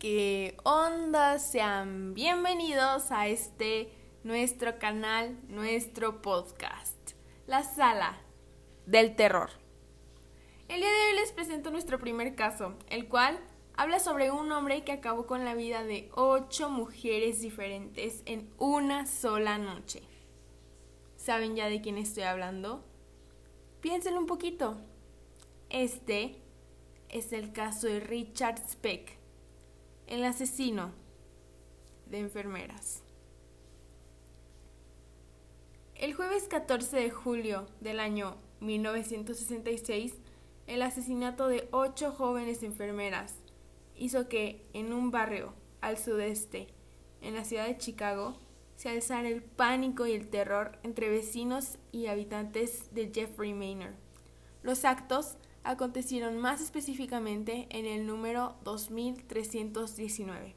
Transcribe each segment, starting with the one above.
¿Qué onda? Sean bienvenidos a este nuestro canal, nuestro podcast, La Sala del Terror. El día de hoy les presento nuestro primer caso, el cual habla sobre un hombre que acabó con la vida de ocho mujeres diferentes en una sola noche. ¿Saben ya de quién estoy hablando? Piénsenlo un poquito. Este es el caso de Richard Speck, el asesino de enfermeras. El jueves 14 de julio del año 1966, el asesinato de ocho jóvenes enfermeras hizo que en un barrio al sudeste, en la ciudad de Chicago, se alzara el pánico y el terror entre vecinos y habitantes de Jeffrey Manor. Los actos acontecieron más específicamente en el número 2319.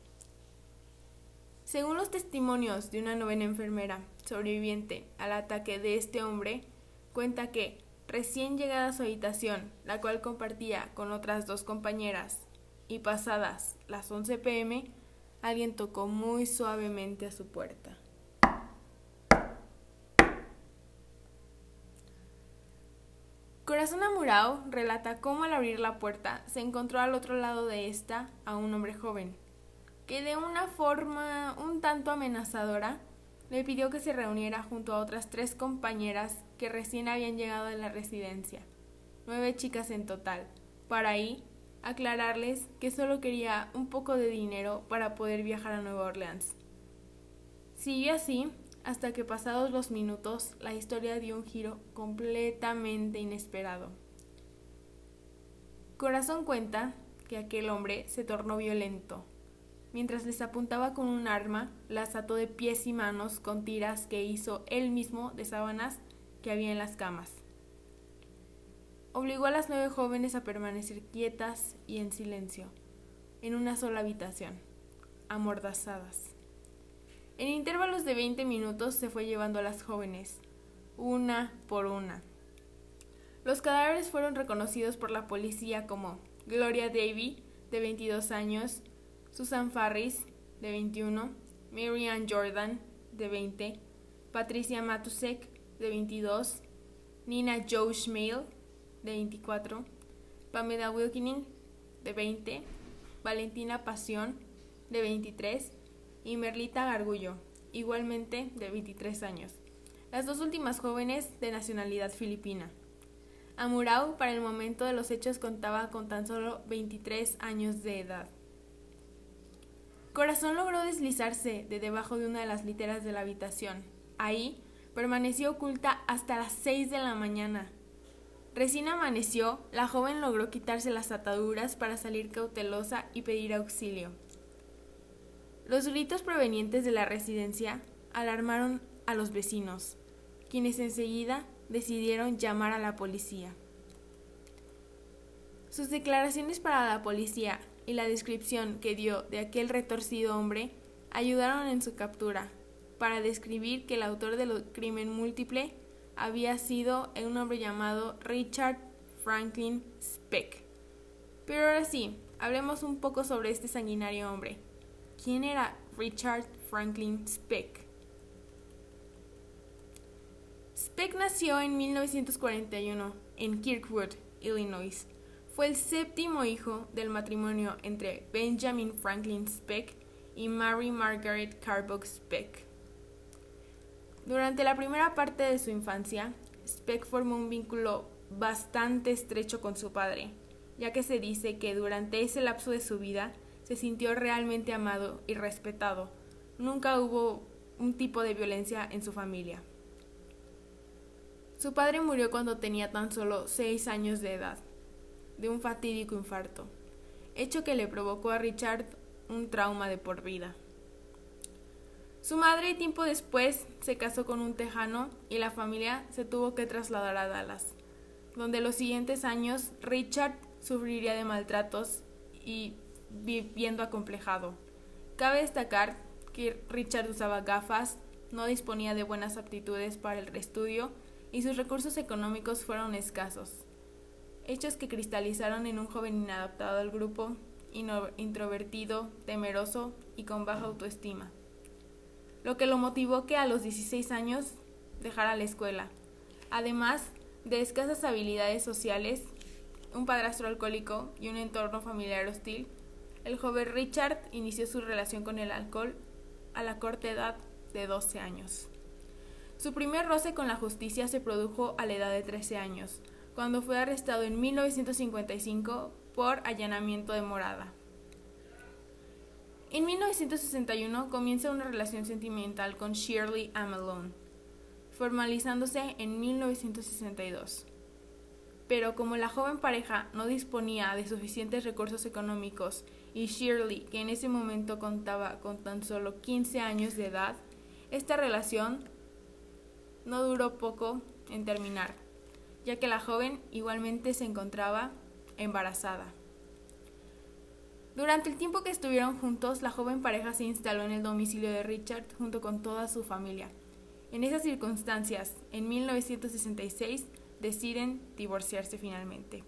Según los testimonios de una novena enfermera sobreviviente al ataque de este hombre, cuenta que, recién llegada a su habitación, la cual compartía con otras dos compañeras, y pasadas las 11 pm, alguien tocó muy suavemente a su puerta. Corazón relata cómo al abrir la puerta se encontró al otro lado de esta a un hombre joven, que de una forma un tanto amenazadora le pidió que se reuniera junto a otras tres compañeras que recién habían llegado a la residencia, nueve chicas en total, para ahí aclararles que solo quería un poco de dinero para poder viajar a Nueva Orleans. Siguió así hasta que pasados los minutos la historia dio un giro completamente inesperado. Corazón cuenta que aquel hombre se tornó violento. Mientras les apuntaba con un arma, las ató de pies y manos con tiras que hizo él mismo de sábanas que había en las camas. Obligó a las nueve jóvenes a permanecer quietas y en silencio, en una sola habitación, amordazadas. En intervalos de 20 minutos se fue llevando a las jóvenes, una por una. Los cadáveres fueron reconocidos por la policía como Gloria Davy, de 22 años, Susan Farris, de 21, Mary Ann Jordan, de 20, Patricia Matusek, de 22, Nina Joe Schmale, de 24, Pamela Wilkening, de 20, Valentina Pasión, de 23, y Merlita Gargullo, igualmente de 23 años, las dos últimas jóvenes de nacionalidad filipina. Amurao para el momento de los hechos contaba con tan solo 23 años de edad. Corazón logró deslizarse de debajo de una de las literas de la habitación. Ahí permaneció oculta hasta las 6 de la mañana. Recién amaneció, la joven logró quitarse las ataduras para salir cautelosa y pedir auxilio. Los gritos provenientes de la residencia alarmaron a los vecinos, quienes enseguida decidieron llamar a la policía. Sus declaraciones para la policía y la descripción que dio de aquel retorcido hombre ayudaron en su captura, para describir que el autor del crimen múltiple había sido un hombre llamado Richard Franklin Speck. Pero ahora sí, hablemos un poco sobre este sanguinario hombre. ¿Quién era Richard Franklin Speck? Speck nació en 1941 en Kirkwood, Illinois. Fue el séptimo hijo del matrimonio entre Benjamin Franklin Speck y Mary Margaret Carbog Speck. Durante la primera parte de su infancia, Speck formó un vínculo bastante estrecho con su padre, ya que se dice que durante ese lapso de su vida se sintió realmente amado y respetado. Nunca hubo un tipo de violencia en su familia. Su padre murió cuando tenía tan solo seis años de edad, de un fatídico infarto, hecho que le provocó a Richard un trauma de por vida. Su madre tiempo después se casó con un tejano y la familia se tuvo que trasladar a Dallas, donde los siguientes años Richard sufriría de maltratos y viviendo acomplejado. Cabe destacar que Richard usaba gafas, no disponía de buenas aptitudes para el estudio y sus recursos económicos fueron escasos. Hechos que cristalizaron en un joven inadaptado al grupo introvertido, temeroso y con baja autoestima, lo que lo motivó que a los 16 años dejara la escuela. Además de escasas habilidades sociales, un padrastro alcohólico y un entorno familiar hostil, el joven Richard inició su relación con el alcohol a la corta edad de 12 años. Su primer roce con la justicia se produjo a la edad de 13 años, cuando fue arrestado en 1955 por allanamiento de morada. En 1961 comienza una relación sentimental con Shirley Amalone, formalizándose en 1962. Pero como la joven pareja no disponía de suficientes recursos económicos y Shirley, que en ese momento contaba con tan solo 15 años de edad, esta relación no duró poco en terminar, ya que la joven igualmente se encontraba embarazada. Durante el tiempo que estuvieron juntos, la joven pareja se instaló en el domicilio de Richard junto con toda su familia. En esas circunstancias, en 1966, deciden divorciarse finalmente.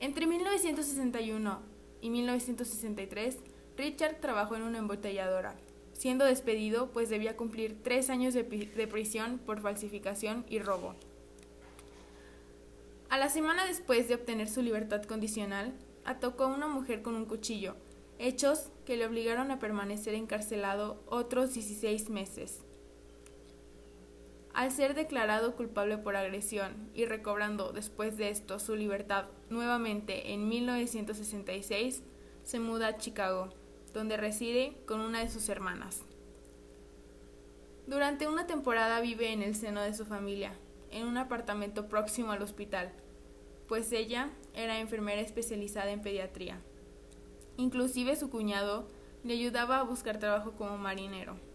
Entre 1961 y 1963, Richard trabajó en una embotelladora, siendo despedido pues debía cumplir tres años de, de prisión por falsificación y robo. A la semana después de obtener su libertad condicional, atacó a una mujer con un cuchillo, hechos que le obligaron a permanecer encarcelado otros 16 meses. Al ser declarado culpable por agresión y recobrando después de esto su libertad nuevamente en 1966, se muda a Chicago, donde reside con una de sus hermanas. Durante una temporada vive en el seno de su familia, en un apartamento próximo al hospital, pues ella era enfermera especializada en pediatría. Inclusive su cuñado le ayudaba a buscar trabajo como marinero.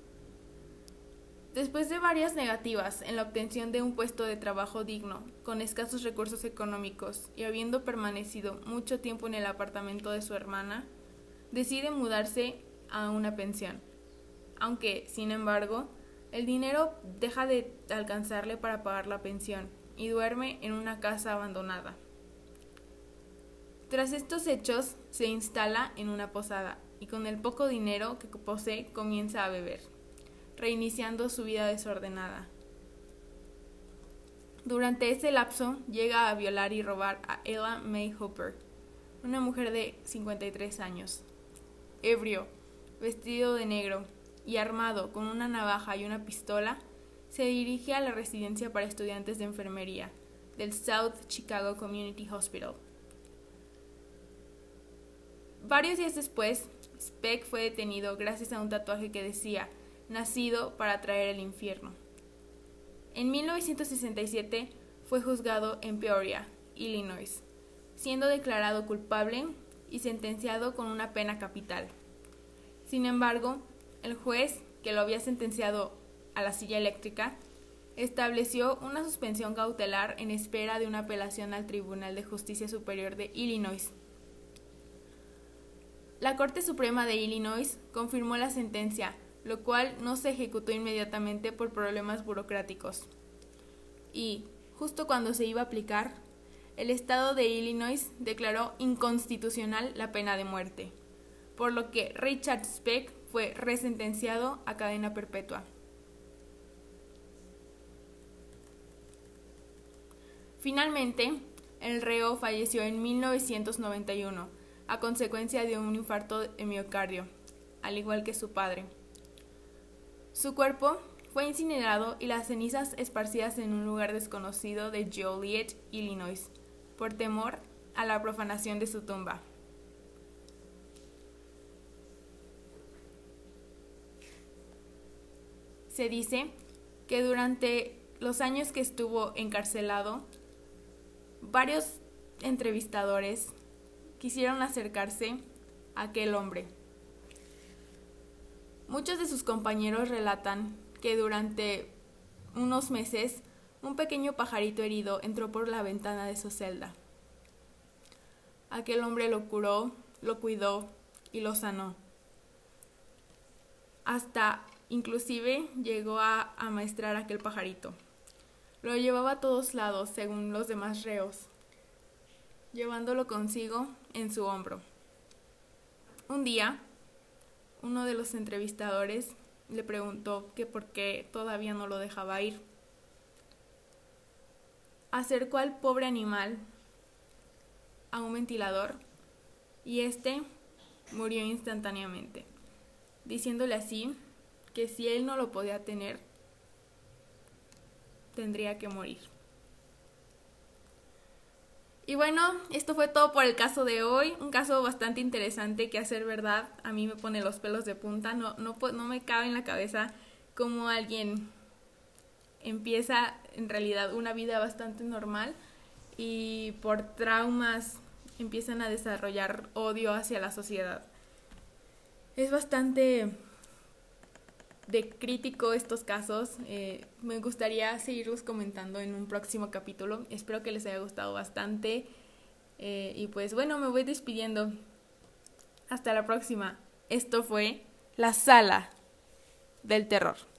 Después de varias negativas en la obtención de un puesto de trabajo digno, con escasos recursos económicos y habiendo permanecido mucho tiempo en el apartamento de su hermana, decide mudarse a una pensión. Aunque, sin embargo, el dinero deja de alcanzarle para pagar la pensión y duerme en una casa abandonada. Tras estos hechos, se instala en una posada y con el poco dinero que posee comienza a beber reiniciando su vida desordenada. Durante ese lapso llega a violar y robar a Ella May Hooper, una mujer de 53 años. Ebrio, vestido de negro y armado con una navaja y una pistola, se dirige a la residencia para estudiantes de enfermería del South Chicago Community Hospital. Varios días después, Speck fue detenido gracias a un tatuaje que decía nacido para traer el infierno. En 1967 fue juzgado en Peoria, Illinois, siendo declarado culpable y sentenciado con una pena capital. Sin embargo, el juez, que lo había sentenciado a la silla eléctrica, estableció una suspensión cautelar en espera de una apelación al Tribunal de Justicia Superior de Illinois. La Corte Suprema de Illinois confirmó la sentencia lo cual no se ejecutó inmediatamente por problemas burocráticos. Y, justo cuando se iba a aplicar, el estado de Illinois declaró inconstitucional la pena de muerte, por lo que Richard Speck fue resentenciado a cadena perpetua. Finalmente, el reo falleció en 1991 a consecuencia de un infarto de miocardio, al igual que su padre. Su cuerpo fue incinerado y las cenizas esparcidas en un lugar desconocido de Joliet, Illinois, por temor a la profanación de su tumba. Se dice que durante los años que estuvo encarcelado, varios entrevistadores quisieron acercarse a aquel hombre Muchos de sus compañeros relatan que durante unos meses un pequeño pajarito herido entró por la ventana de su celda. Aquel hombre lo curó, lo cuidó y lo sanó. Hasta inclusive llegó a amaestrar aquel pajarito. Lo llevaba a todos lados según los demás reos, llevándolo consigo en su hombro. Un día, uno de los entrevistadores le preguntó que por qué todavía no lo dejaba ir. Acercó al pobre animal a un ventilador y este murió instantáneamente, diciéndole así que si él no lo podía tener, tendría que morir. Y bueno, esto fue todo por el caso de hoy. Un caso bastante interesante que, a ser verdad, a mí me pone los pelos de punta. No, no, no me cabe en la cabeza cómo alguien empieza en realidad una vida bastante normal y por traumas empiezan a desarrollar odio hacia la sociedad. Es bastante de crítico estos casos. Eh, me gustaría seguirlos comentando en un próximo capítulo. Espero que les haya gustado bastante. Eh, y pues bueno, me voy despidiendo. Hasta la próxima. Esto fue La Sala del Terror.